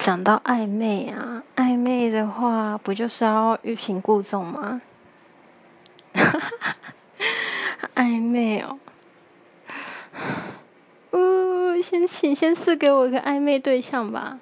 讲到暧昧啊，暧昧的话，不就是要欲擒故纵吗？暧昧哦，呜，先请先赐给我一个暧昧对象吧。